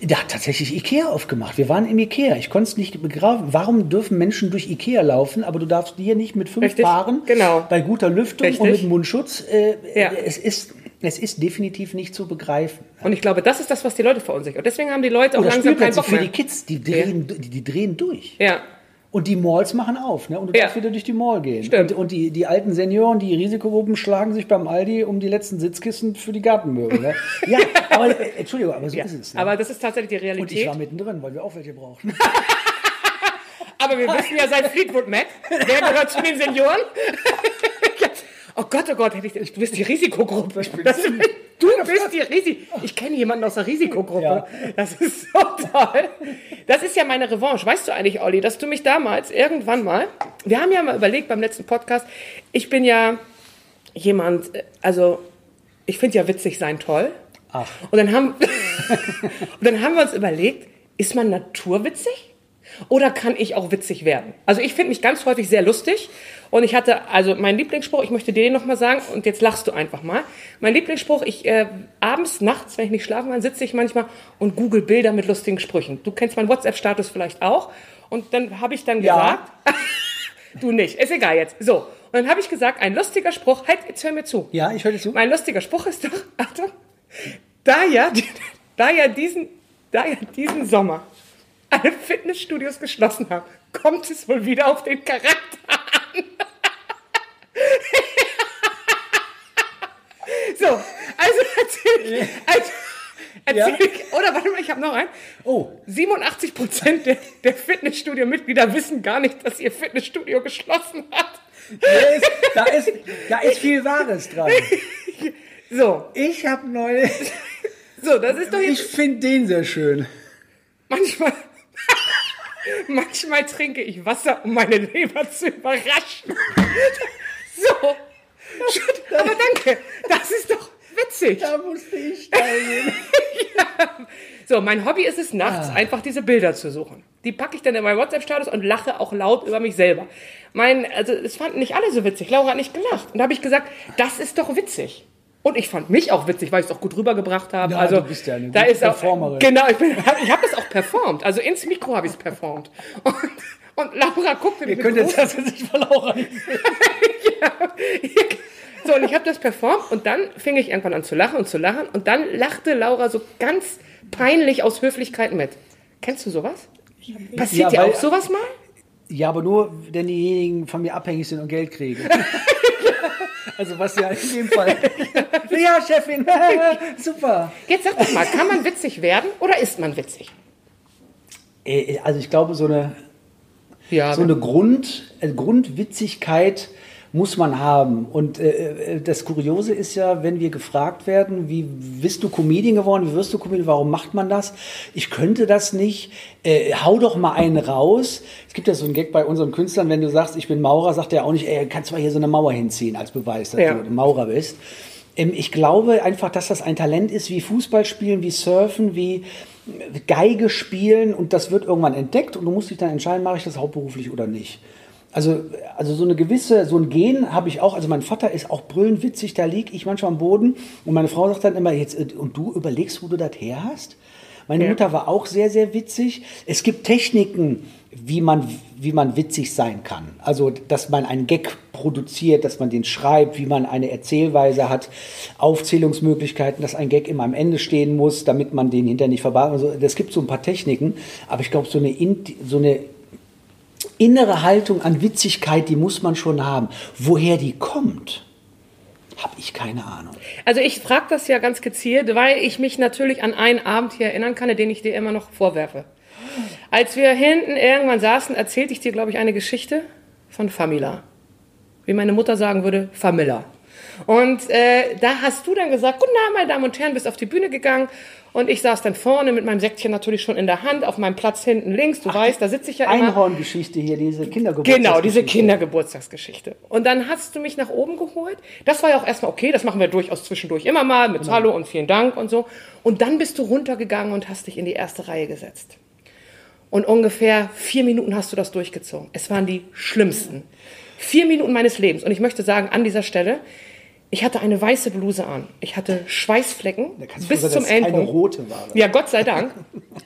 Speaker 3: der hat tatsächlich Ikea aufgemacht. Wir waren im Ikea. Ich konnte es nicht begreifen. Warum dürfen Menschen durch Ikea laufen, aber du darfst hier nicht mit fünf
Speaker 2: Richtig,
Speaker 3: Paaren
Speaker 2: genau.
Speaker 3: bei guter Lüftung und
Speaker 2: Richtig.
Speaker 3: mit Mundschutz? Äh,
Speaker 2: Ja.
Speaker 3: es, ist, es ist definitiv nicht zu begreifen.
Speaker 2: Und ich glaube, das ist das, was die Leute verunsichert. Und deswegen haben die Leute auch
Speaker 3: Oder
Speaker 2: langsam keinen Bock
Speaker 3: für
Speaker 2: mehr.
Speaker 3: die Kids, die drehen, die, die drehen durch.
Speaker 2: Ja.
Speaker 3: Und die Malls machen auf, ne? Und du
Speaker 2: Ja.
Speaker 3: darfst wieder durch die Mall gehen.
Speaker 2: Stimmt.
Speaker 3: Und, und die, die alten Senioren, die Risikogruppen schlagen sich beim Aldi um die letzten Sitzkissen für die Gartenmöbel. Ne? Ja, aber äh, Entschuldigung, aber so
Speaker 2: ja.
Speaker 3: ist es. Ne?
Speaker 2: Aber das ist tatsächlich die
Speaker 3: und ich
Speaker 2: Realität.
Speaker 3: war mittendrin, weil wir auch welche brauchen.
Speaker 2: Aber wir wissen ja seit Fleetwood Mac, wer gehört zu den Senioren? oh Gott, oh Gott, hätte ich, du bist die Risikogruppe. Das, du bist die Risikogruppe. Ich kenne jemanden aus der Risikogruppe.
Speaker 3: Ja.
Speaker 2: Das ist so toll. Das ist ja meine Revanche. Weißt du eigentlich, Olli, dass du mich damals irgendwann mal, wir haben ja mal überlegt beim letzten Podcast, ich bin ja jemand, äh, also ich finde ja witzig sein toll.
Speaker 3: Ach.
Speaker 2: Und dann haben, und dann haben wir uns überlegt, ist man naturwitzig? Oder kann ich auch witzig werden? Also ich finde mich ganz häufig sehr lustig. Und ich hatte, also mein Lieblingsspruch, ich möchte dir den nochmal sagen, und jetzt lachst du einfach mal. Mein Lieblingsspruch, ich äh, abends, nachts, wenn ich nicht schlafen kann, sitze ich manchmal und google Bilder mit lustigen Sprüchen. Du kennst meinen WhatsApp-Status vielleicht auch. Und dann habe ich dann
Speaker 3: Ja.
Speaker 2: gesagt, du nicht, ist egal jetzt. So, und dann habe ich gesagt, ein lustiger Spruch, halt, jetzt hör mir zu.
Speaker 3: Ja, ich höre dir zu.
Speaker 2: Mein lustiger Spruch ist doch, Achtung, da ja, da ja diesen, da ja diesen Sommer alle Fitnessstudios geschlossen haben, kommt es wohl wieder auf den Charakter an. so, also erzähl ich, also, erzähl
Speaker 3: Ja.
Speaker 2: ich, oder warte mal, ich habe noch einen.
Speaker 3: Oh.
Speaker 2: 87 Prozent der, der Fitnessstudio-Mitglieder wissen gar nicht, dass ihr Fitnessstudio geschlossen hat.
Speaker 3: Da ist, da, ist, da ist viel Wahres dran.
Speaker 2: So,
Speaker 3: Ich habe neulich.
Speaker 2: so, das ist doch jetzt
Speaker 3: Ich finde den sehr schön.
Speaker 2: Manchmal, manchmal trinke ich Wasser, um meine Leber zu überraschen. So. Aber danke. Das ist doch witzig.
Speaker 3: Da musste ich teilnehmen.
Speaker 2: So, mein Hobby ist es nachts, einfach diese Bilder zu suchen. Die packe ich dann in meinen WhatsApp-Status und lache auch laut über mich selber. Mein, also, es fanden nicht alle so witzig. Laura hat nicht gelacht. Und da habe ich gesagt, das ist doch witzig. Und ich fand mich auch witzig, weil ich es auch gut rübergebracht habe.
Speaker 3: Ja,
Speaker 2: also,
Speaker 3: du bist ja eine
Speaker 2: da ist auch,
Speaker 3: Performerin.
Speaker 2: Genau, ich, bin- ich habe das auch performt. Also ins Mikro habe ich es performt. Und, und Laura guckte
Speaker 3: Ihr
Speaker 2: mich
Speaker 3: könnt jetzt das nicht von Laura sehen.
Speaker 2: so, und ich habe das performt und dann fing ich irgendwann an zu lachen und zu lachen und dann lachte Laura so ganz peinlich aus Höflichkeit mit. Kennst du sowas? Passiert
Speaker 3: Ja,
Speaker 2: dir auch sowas mal?
Speaker 3: Ja, aber nur, wenn diejenigen von mir abhängig sind und Geld kriegen. also was ja in dem Fall. ja, Chefin, super.
Speaker 2: Jetzt sag doch mal, kann man witzig werden oder ist man witzig?
Speaker 3: Äh, Also ich glaube, so eine,
Speaker 2: Ja,
Speaker 3: so eine Grund, äh, Grundwitzigkeit muss man haben. Und äh, äh, das Kuriose ist ja, wenn wir gefragt werden, wie bist du Comedian geworden, wie wirst du Comedian, warum macht man das? Ich könnte das nicht, äh, hau doch mal einen raus. Es gibt ja so einen Gag bei unseren Künstlern, wenn du sagst, ich bin Maurer, sagt er auch nicht, ey, kannst du mal hier so eine Mauer hinziehen als Beweis, dass
Speaker 2: Ja.
Speaker 3: du Maurer bist. Ähm, Ich glaube einfach, dass das ein Talent ist, wie Fußball spielen, wie Surfen, wie Geige spielen und das wird irgendwann entdeckt und du musst dich dann entscheiden, mache ich das hauptberuflich oder nicht. Also, also so eine gewisse, so ein Gen habe ich auch. Also mein Vater ist auch brüllend witzig, da liege ich manchmal am Boden und meine Frau sagt dann immer, jetzt, äh, und du überlegst, wo du das her hast? Meine
Speaker 2: Ja.
Speaker 3: Mutter war auch sehr, sehr witzig. Es gibt Techniken, wie man, wie man witzig sein kann. Also, dass man einen Gag produziert, dass man den schreibt, wie man eine Erzählweise hat, Aufzählungsmöglichkeiten, dass ein Gag immer am Ende stehen muss, damit man den hinterher nicht verbaut. Also, das gibt so ein paar Techniken. Aber ich glaube, so eine, in- so eine innere Haltung an Witzigkeit, die muss man schon haben. Woher die kommt, habe ich keine Ahnung.
Speaker 2: Also ich frage das ja ganz gezielt, weil ich mich natürlich an einen Abend hier erinnern kann, den ich dir immer noch vorwerfe. Als wir hinten irgendwann saßen, erzählte ich dir, glaube ich, eine Geschichte von Famila. Wie meine Mutter sagen würde, Familla. Und äh, da hast du dann gesagt, guten Abend, meine Damen und Herren, bist auf die Bühne gegangen. Und ich saß dann vorne mit meinem Säckchen natürlich schon in der Hand, auf meinem Platz hinten links. Du weißt, da sitze ich ja immer.
Speaker 3: Einhorngeschichte hier, diese Kindergeburtstag.
Speaker 2: Genau, diese Kindergeburtstagsgeschichte. Und dann hast du mich nach oben geholt. Das war ja auch erstmal okay, das machen wir durchaus zwischendurch immer mal mit Hallo und vielen Dank und so. Und dann bist du runtergegangen und hast dich in die erste Reihe gesetzt. Und ungefähr vier Minuten hast du das durchgezogen. Es waren die schlimmsten. Vier Minuten meines Lebens. Und ich möchte sagen, an dieser Stelle, ich hatte eine weiße Bluse an. Ich hatte Schweißflecken bis
Speaker 3: sein,
Speaker 2: zum
Speaker 3: es keine
Speaker 2: Ellenbogen.
Speaker 3: rote war.
Speaker 2: Ja, Gott sei Dank.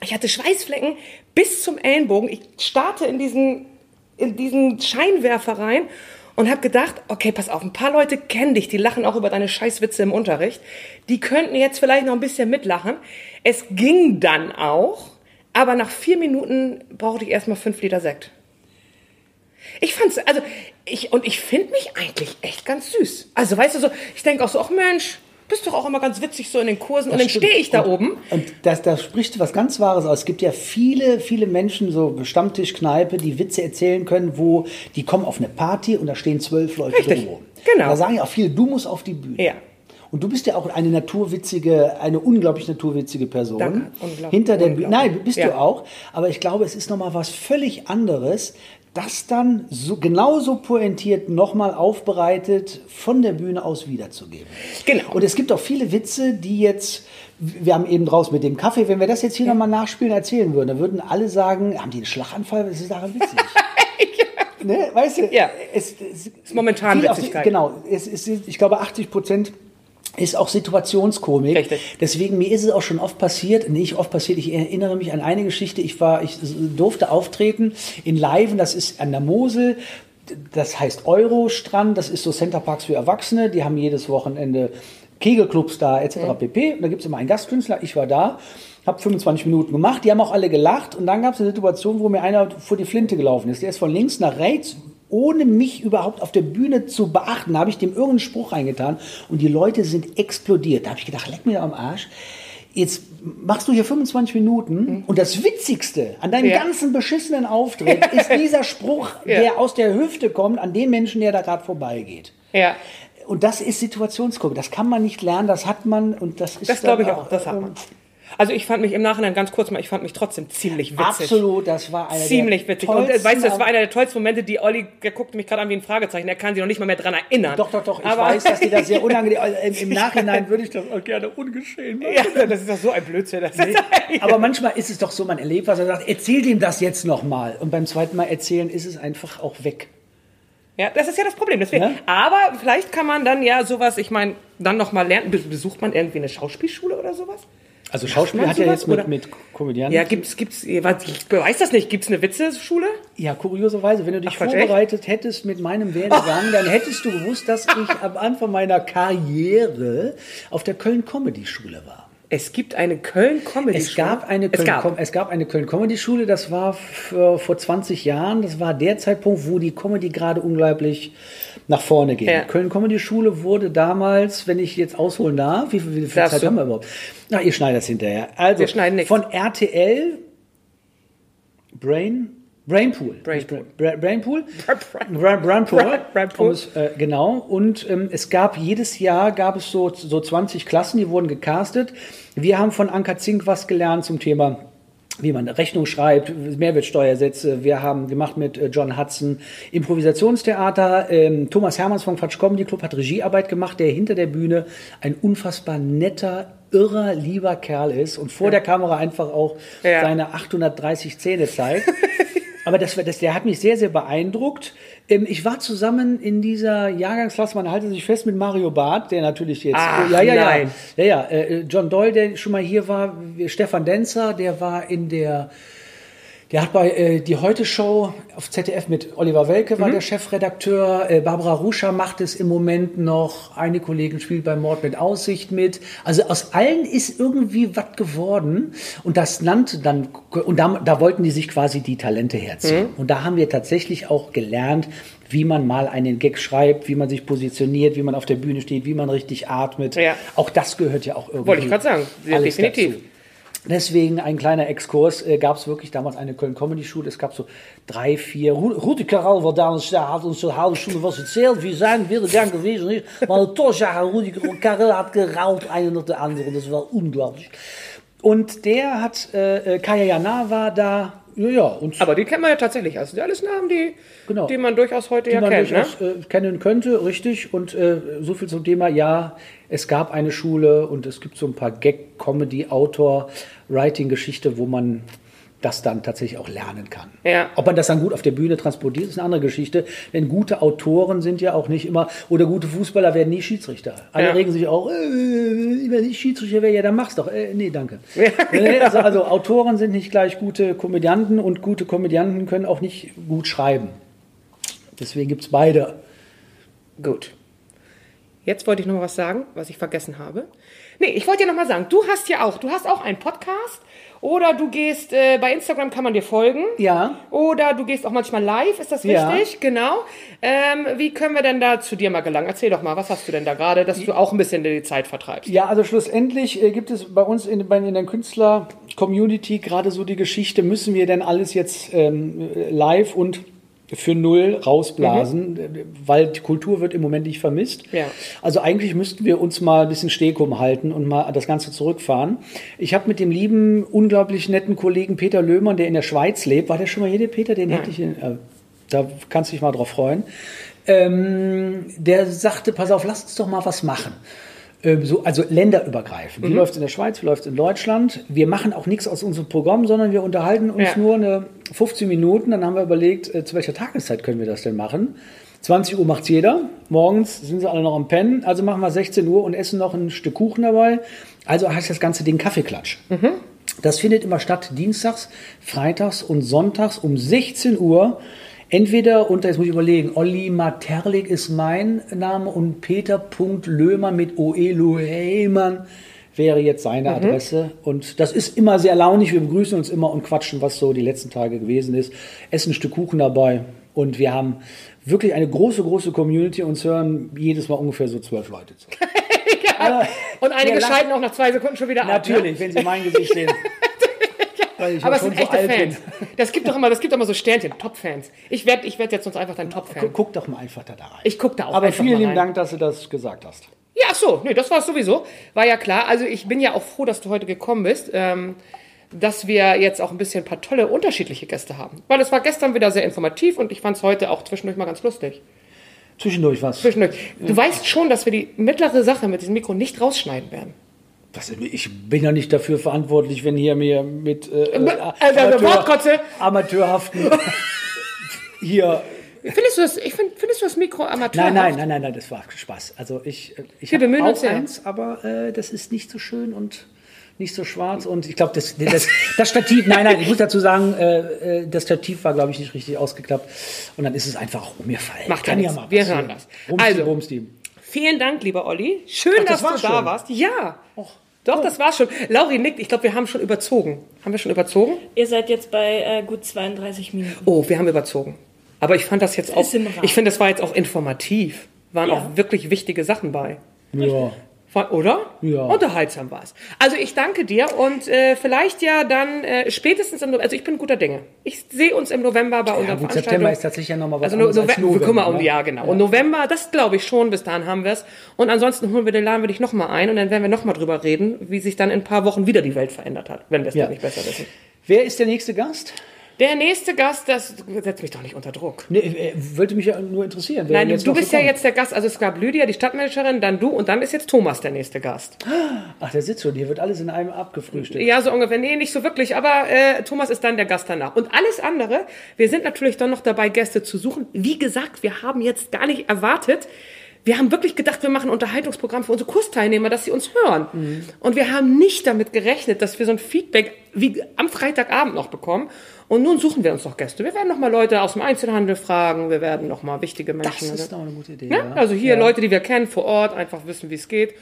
Speaker 2: Ich hatte Schweißflecken bis zum Ellenbogen. Ich starte in diesen, in diesen Scheinwerfer rein und habe gedacht, okay, pass auf, ein paar Leute kennen dich, die lachen auch über deine Scheißwitze im Unterricht. Die könnten jetzt vielleicht noch ein bisschen mitlachen. Es ging dann auch, aber nach vier Minuten brauchte ich erstmal fünf Liter Sekt. Ich fand's, also, ich, und ich finde mich eigentlich echt ganz süß. Also, weißt du, so, ich denke auch so, ach Mensch, bist doch auch immer ganz witzig so in den Kursen und dann stehe ich da
Speaker 3: und,
Speaker 2: oben.
Speaker 3: Und das, das spricht was ganz Wahres aus. Es gibt ja viele, viele Menschen, so Stammtischkneipe, die Witze erzählen können, wo die kommen auf eine Party und da stehen zwölf Leute
Speaker 2: Richtig,
Speaker 3: drumherum.
Speaker 2: genau.
Speaker 3: Da sagen ja auch viele, du musst auf die Bühne.
Speaker 2: Ja.
Speaker 3: Und du bist ja auch eine naturwitzige, eine unglaublich naturwitzige Person.
Speaker 2: Danke. Unglaublich.
Speaker 3: Hinter der Bühne. Nein, bist
Speaker 2: Ja.
Speaker 3: du auch. Aber ich glaube, es ist nochmal was völlig anderes, das dann so genauso pointiert nochmal aufbereitet von der Bühne aus wiederzugeben.
Speaker 2: Genau.
Speaker 3: Und es gibt auch viele Witze, die jetzt, wir haben eben draus mit dem Kaffee, wenn wir das jetzt hier nochmal nachspielen, erzählen würden, dann würden alle sagen, haben die einen Schlaganfall? Das ist daran witzig. Ne, weißt du,
Speaker 2: Ja.
Speaker 3: es, es
Speaker 2: Ist momentan Witzigkeit.
Speaker 3: Genau, es ist, ich glaube 80 Prozent ist auch Situationskomik.
Speaker 2: Richtig.
Speaker 3: Deswegen, mir ist es auch schon oft passiert, nicht oft passiert, ich erinnere mich an eine Geschichte, ich war, ich durfte auftreten in Live, das ist an der Mosel, das heißt Eurostrand, das ist so Centerparks für Erwachsene, die haben jedes Wochenende Kegelclubs da etc.
Speaker 2: Mhm.
Speaker 3: pp. Und da gibt es immer einen Gastkünstler, ich war da, habe 25 Minuten gemacht, die haben auch alle gelacht und dann gab es eine Situation, wo mir einer vor die Flinte gelaufen ist. Der ist von links nach rechts, ohne mich überhaupt auf der Bühne zu beachten, habe ich dem irgendeinen Spruch reingetan und die Leute sind explodiert. Da habe ich gedacht, leck mir am Arsch. Jetzt machst du hier 25 Minuten und das Witzigste an deinem
Speaker 2: Mhm. Ja.
Speaker 3: ganzen beschissenen Auftritt ist dieser Spruch,
Speaker 2: Ja.
Speaker 3: der aus der Hüfte kommt, an den Menschen, der da gerade vorbeigeht.
Speaker 2: Ja.
Speaker 3: Und das ist Situationskomik. Das kann man nicht lernen, das hat man und das ist
Speaker 2: Das glaube ich auch, das hat
Speaker 3: ähm,
Speaker 2: man. Also ich fand mich im Nachhinein ganz kurz mal, ich fand mich trotzdem ziemlich witzig.
Speaker 3: Absolut, das war eine
Speaker 2: Ziemlich
Speaker 3: der
Speaker 2: witzig. Und äh, weißt du, das war einer der tollsten Momente, die Olli, der guckte mich gerade an wie ein Fragezeichen, er kann sich noch nicht mal mehr dran erinnern.
Speaker 3: Doch, doch, doch. Ich
Speaker 2: Aber-
Speaker 3: weiß, dass dir das sehr unangenehm Im, Im Nachhinein würde ich das auch gerne ungeschehen machen.
Speaker 2: Ja, das ist doch so ein Blödsinn. Das ist,
Speaker 3: Aber manchmal ist es doch so, man erlebt was, er sagt, erzähl dem das jetzt nochmal. Und beim zweiten Mal erzählen ist es einfach auch weg.
Speaker 2: ja, das ist ja das Problem. Deswegen.
Speaker 3: Ja?
Speaker 2: Aber vielleicht kann man dann ja sowas, ich meine, dann nochmal lernen. Be- Besucht man irgendwie eine Schauspielschule oder sowas?
Speaker 3: Also Schauspiel hat ja jetzt mit,
Speaker 2: oder?
Speaker 3: mit Komödianten.
Speaker 2: Ja, gibt's, gibt's, ich weiß das nicht, gibt's eine Witzeschule?
Speaker 3: Ja, kurioserweise, wenn du dich
Speaker 2: Ach,
Speaker 3: vorbereitet hättest mit meinem Werdegang, dann hättest du gewusst, dass ich am Anfang meiner Karriere auf der Köln Comedy Schule war.
Speaker 2: Es gibt eine Köln Comedy
Speaker 3: Es gab eine
Speaker 2: es
Speaker 3: Köln,
Speaker 2: gab.
Speaker 3: Es gab eine Köln Comedy Schule, das war vor 20 Jahren, das war der Zeitpunkt, wo die Comedy gerade unglaublich nach vorne ging.
Speaker 2: Ja.
Speaker 3: Köln Comedy Schule wurde damals, wenn ich jetzt ausholen darf, wie viel, wie viel Zeit
Speaker 2: du.
Speaker 3: haben wir überhaupt? Na, ihr schneidet das hinterher. Also
Speaker 2: Wir schneiden nichts.
Speaker 3: von RTL Brain Brainpool.
Speaker 2: Brainpool.
Speaker 3: Bra Brainpool.
Speaker 2: Brain-
Speaker 3: Bra Brainpool.
Speaker 2: Bra- Brainpool.
Speaker 3: Um es, äh, genau. Und ähm, es gab jedes Jahr gab es so, so 20 Klassen, die wurden gecastet. Wir haben von Anka Zink was gelernt zum Thema wie man eine Rechnung schreibt, Mehrwertsteuersätze. Wir haben gemacht mit äh, John Hudson Improvisationstheater. Ähm, Thomas Hermanns vom Quatsch Comedy Club hat Regiearbeit gemacht, der hinter der Bühne ein unfassbar netter, irrer, lieber Kerl ist und vor der Kamera einfach auch
Speaker 2: Ja.
Speaker 3: seine 830 Zähne zeigt. Aber das, das, der hat mich sehr, sehr beeindruckt. Ähm, ich war zusammen in dieser Jahrgangsklasse, man halte sich fest, mit Mario Barth, der natürlich jetzt.
Speaker 2: Ach,
Speaker 3: ja, ja,
Speaker 2: nein.
Speaker 3: ja. Ja, ja. Äh, John Doyle, der schon mal hier war, Stefan Denzer, der war in der. Der hat bei äh, die Heute Show auf ZDF mit Oliver Welke
Speaker 2: Mhm.
Speaker 3: war der Chefredakteur. Äh, Barbara Ruscher macht es im Moment noch. Eine Kollegin spielt bei Mord mit Aussicht mit. Also aus allen ist irgendwie was geworden. Und das nannte dann, und da, da wollten die sich quasi die Talente herziehen.
Speaker 2: Mhm.
Speaker 3: Und da haben wir tatsächlich auch gelernt, wie man mal einen Gag schreibt, wie man sich positioniert, wie man auf der Bühne steht, wie man richtig atmet.
Speaker 2: Ja.
Speaker 3: Auch das gehört ja auch irgendwie.
Speaker 2: Wollte ich gerade sagen, definitiv.
Speaker 3: dazu. Deswegen ein kleiner Exkurs. Äh, gab es wirklich damals eine Köln Comedy Schule. Es gab so drei, vier. Ru- Rudi Karel war damals da, hat uns zur halbe Stunde was erzählt. Wir seien wieder gern gewesen. Nicht? Weil Toscha Rudi Karel hat geraucht, eine nach der anderen. Das war unglaublich. Und der hat, äh, äh, Kaya Jana war da. Ja, ja. Und
Speaker 2: Aber die kennt man ja tatsächlich. Also sind alles Namen, die,
Speaker 3: Genau.
Speaker 2: die man durchaus heute
Speaker 3: die
Speaker 2: ja
Speaker 3: man
Speaker 2: kennt. Ne?
Speaker 3: durchaus äh, kennen könnte, richtig. Und äh, so viel zum Thema, ja, es gab eine Schule und es gibt so ein paar Gag-Comedy-Autor-Writing-Geschichte, wo man das dann tatsächlich auch lernen kann.
Speaker 2: Ja.
Speaker 3: Ob man das dann gut auf der Bühne transportiert, ist eine andere Geschichte. Denn gute Autoren sind ja auch nicht immer, oder gute Fußballer werden nie Schiedsrichter. Alle
Speaker 2: Ja.
Speaker 3: regen sich auch, äh, wenn ich Schiedsrichter wäre, ja, dann mach's doch. Äh, nee, danke. Äh, also, also Autoren sind nicht gleich gute Komödianten und gute Komödianten können auch nicht gut schreiben. Deswegen gibt es beide.
Speaker 2: Gut. Jetzt wollte ich noch mal was sagen, was ich vergessen habe. Nee, ich wollte dir noch mal sagen, du hast ja auch, du hast auch einen Podcast Oder du gehst, äh, bei Instagram kann man dir folgen.
Speaker 3: Ja.
Speaker 2: Oder du gehst auch manchmal live, ist das
Speaker 3: Ja.
Speaker 2: richtig? Genau. Ähm, wie können wir denn da zu dir mal gelangen? Erzähl doch mal, was hast du denn da gerade, dass du auch ein bisschen die Zeit vertreibst?
Speaker 3: Ja, also schlussendlich äh, gibt es bei uns in, bei, in der Künstler-Community gerade so die Geschichte, müssen wir denn alles jetzt ähm, live und für null rausblasen, äh, weil die Kultur wird im Moment nicht vermisst.
Speaker 2: Ja.
Speaker 3: Also eigentlich müssten wir uns mal ein bisschen Stekum halten und mal das Ganze zurückfahren. Ich habe mit dem lieben, unglaublich netten Kollegen Peter Löhmann, der in der Schweiz lebt, war der schon mal hier, der Peter? Den hätte ich, in, äh, da kannst du dich mal drauf freuen. Ähm, der sagte, pass auf, lass uns doch mal was machen. Ähm, so, also länderübergreifend. Wie läuft es in der Schweiz, wie läuft es in Deutschland? Wir machen auch nichts aus unserem Programm, sondern wir unterhalten uns
Speaker 2: Ja.
Speaker 3: nur eine 15 Minuten. Dann haben wir überlegt, äh, zu welcher Tageszeit können wir das denn machen? 20 Uhr macht's jeder. Morgens sind sie alle noch am Pennen. Also machen wir 16 Uhr und essen noch ein Stück Kuchen dabei. Also heißt das ganze Ding Kaffeeklatsch. Das findet immer statt dienstags, freitags und sonntags um 16 Uhr. Entweder unter, jetzt muss ich überlegen, Olli Materlik ist mein Name und Peter.Löhmann mit OE Löhmann wäre jetzt seine Adresse. Und das ist immer sehr launig. Wir begrüßen uns immer und quatschen, was so die letzten Tage gewesen ist. Essen ein Stück Kuchen dabei. Und wir haben wirklich eine große, große Community. Uns hören jedes Mal ungefähr so zwölf Leute zu.
Speaker 2: Und einige
Speaker 3: lachen-
Speaker 2: schalten auch nach zwei Sekunden schon wieder ab.
Speaker 3: Natürlich, wenn sie mein Gesicht sehen. Weil?
Speaker 2: Aber
Speaker 3: ja
Speaker 2: es sind echte
Speaker 3: bin.
Speaker 2: Fans. Das gibt doch immer, das gibt immer so Sternchen, Top-Fans. Ich werde ich werd jetzt sonst einfach dein Top-Fan.
Speaker 3: Guck, doch mal einfach da rein.
Speaker 2: Ich guck da auch
Speaker 3: Aber vielen lieben. Dank, dass du das gesagt hast.
Speaker 2: Ja, ach so, nee, das war es sowieso. War ja klar. Also ich bin ja auch froh, dass du heute gekommen bist. Ähm, dass wir jetzt auch ein bisschen ein paar tolle unterschiedliche Gäste haben. Weil es war gestern wieder sehr informativ und ich fand es heute auch zwischendurch mal ganz lustig.
Speaker 3: Zwischendurch was.
Speaker 2: Zwischendurch. Du weißt schon, dass wir die mittlere Sache mit diesem Mikro nicht rausschneiden werden.
Speaker 3: Das, ich bin ja nicht dafür verantwortlich, wenn hier mir mit äh, äh,
Speaker 2: also, Wortkotze.
Speaker 3: amateurhaften hier.
Speaker 2: Findest du das, ich find, findest du das Mikro amateur?
Speaker 3: Nein, nein, nein, nein, nein, das war Spaß. Also ich, äh, ich habe auch
Speaker 2: uns sehr.
Speaker 3: eins, aber äh, das ist nicht so schön und nicht so schwarz und ich glaube, das, das, das Stativ, nein, nein, ich muss dazu sagen, äh, äh, das Stativ war, glaube ich, nicht richtig ausgeklappt und dann ist es einfach auch umgefallen.
Speaker 2: Macht ja nichts.
Speaker 3: mal
Speaker 2: Wir hören das.
Speaker 3: Bumsti,
Speaker 2: Also,
Speaker 3: Bumsti.
Speaker 2: Vielen Dank, lieber Olli. Schön,
Speaker 3: Ach, das
Speaker 2: dass
Speaker 3: war's
Speaker 2: du da warst. Ja. Doch, das war's schon. Lauri nickt. Ich glaube, wir haben schon überzogen. Haben wir schon überzogen?
Speaker 4: Ihr seid jetzt bei äh, gut 32 Minuten.
Speaker 2: Oh, wir haben überzogen. Aber ich fand das jetzt auch, ich finde, das war jetzt auch informativ. Waren
Speaker 4: Ja.
Speaker 2: auch wirklich wichtige Sachen bei.
Speaker 3: Ja.
Speaker 2: War- Oder?
Speaker 3: Ja.
Speaker 2: Unterhaltsam war es. Also ich danke dir und äh, vielleicht ja dann äh, spätestens im November, also ich bin guter Dinge. Ich sehe uns im November bei
Speaker 3: Ja,
Speaker 2: unseren
Speaker 3: gut,
Speaker 2: Veranstaltungen.
Speaker 3: September ist tatsächlich ja nochmal was
Speaker 2: Also
Speaker 3: anderes als
Speaker 2: November, guck mal, um, ja genau. Und November, das glaube ich schon, bis dahin haben wir es. Und ansonsten holen wir den Laden wir dich nochmal ein und dann werden wir nochmal drüber reden, wie sich dann in ein paar Wochen wieder die Welt verändert hat, wenn wir es
Speaker 3: Ja.
Speaker 2: dann nicht besser wissen.
Speaker 3: Wer ist der nächste Gast?
Speaker 2: Der nächste Gast, das setzt mich doch nicht unter Druck.
Speaker 3: Nee, äh, wollte mich ja nur interessieren.
Speaker 2: Nein, du
Speaker 3: noch
Speaker 2: bist
Speaker 3: so
Speaker 2: ja jetzt der Gast. Also es gab Lydia, die Stadtmanagerin, dann du und dann ist jetzt Thomas der nächste Gast.
Speaker 3: Ach, der sitzt schon. Hier wird alles in einem abgefrühstückt.
Speaker 2: Ja, so ungefähr. Nee, nicht so wirklich, aber äh, Thomas ist dann der Gast danach. Und alles andere, wir sind natürlich dann noch dabei, Gäste zu suchen. Wie gesagt, wir haben jetzt gar nicht erwartet, wir haben wirklich gedacht, wir machen ein Unterhaltungsprogramm für unsere Kursteilnehmer, dass sie uns hören. Und wir haben nicht damit gerechnet, dass wir so ein Feedback wie am Freitagabend noch bekommen. Und nun suchen wir uns noch Gäste. Wir werden noch mal Leute aus dem Einzelhandel fragen. Wir werden noch mal wichtige
Speaker 3: Das
Speaker 2: Menschen.
Speaker 3: ist doch eine gute Idee.
Speaker 2: ne?
Speaker 3: Ja.
Speaker 2: Also hier
Speaker 3: ja.
Speaker 2: Leute, die wir kennen vor Ort, einfach wissen, wie es geht.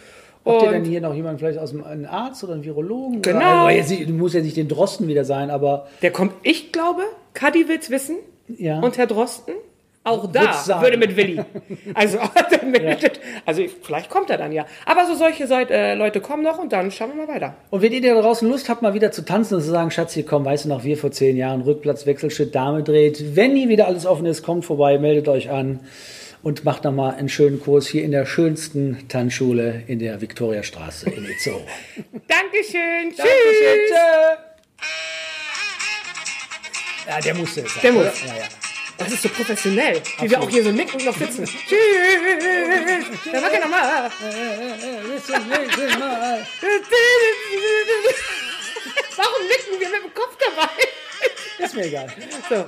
Speaker 3: Habt ihr denn hier noch jemanden vielleicht aus dem einen Arzt oder einen Virologen?
Speaker 2: Genau.
Speaker 3: Oder, also, jetzt, muss ja nicht den Drosten wieder sein, aber
Speaker 2: Der kommt, ich glaube, Kadi will's wissen.
Speaker 3: Ja.
Speaker 2: Und Herr Drosten? Auch da würde mit Willi. Also, also vielleicht kommt er dann ja. Aber so solche Seite, äh, Leute kommen noch und dann schauen wir mal weiter.
Speaker 3: Und wenn ihr da draußen Lust habt, mal wieder zu tanzen und zu sagen, Schatz, hier komm, weißt du noch, wir vor zehn Jahren, Rückplatz, Wechselschritt, Dame dreht. Wenn nie wieder alles offen ist, kommt vorbei, meldet euch an und macht nochmal einen schönen Kurs hier in der schönsten Tanzschule in der Viktoriastraße in Itzehoe.
Speaker 2: Dankeschön. Tschüss.
Speaker 3: Ja, der musste es sein.
Speaker 2: Der muss.
Speaker 3: Ja, ja.
Speaker 2: Das ist so professionell, wie wir auch hier so nicken und noch sitzen. Tschüss. Da war nochmal. Warum nicken wir mit dem Kopf dabei?
Speaker 3: Ist mir egal.
Speaker 2: So.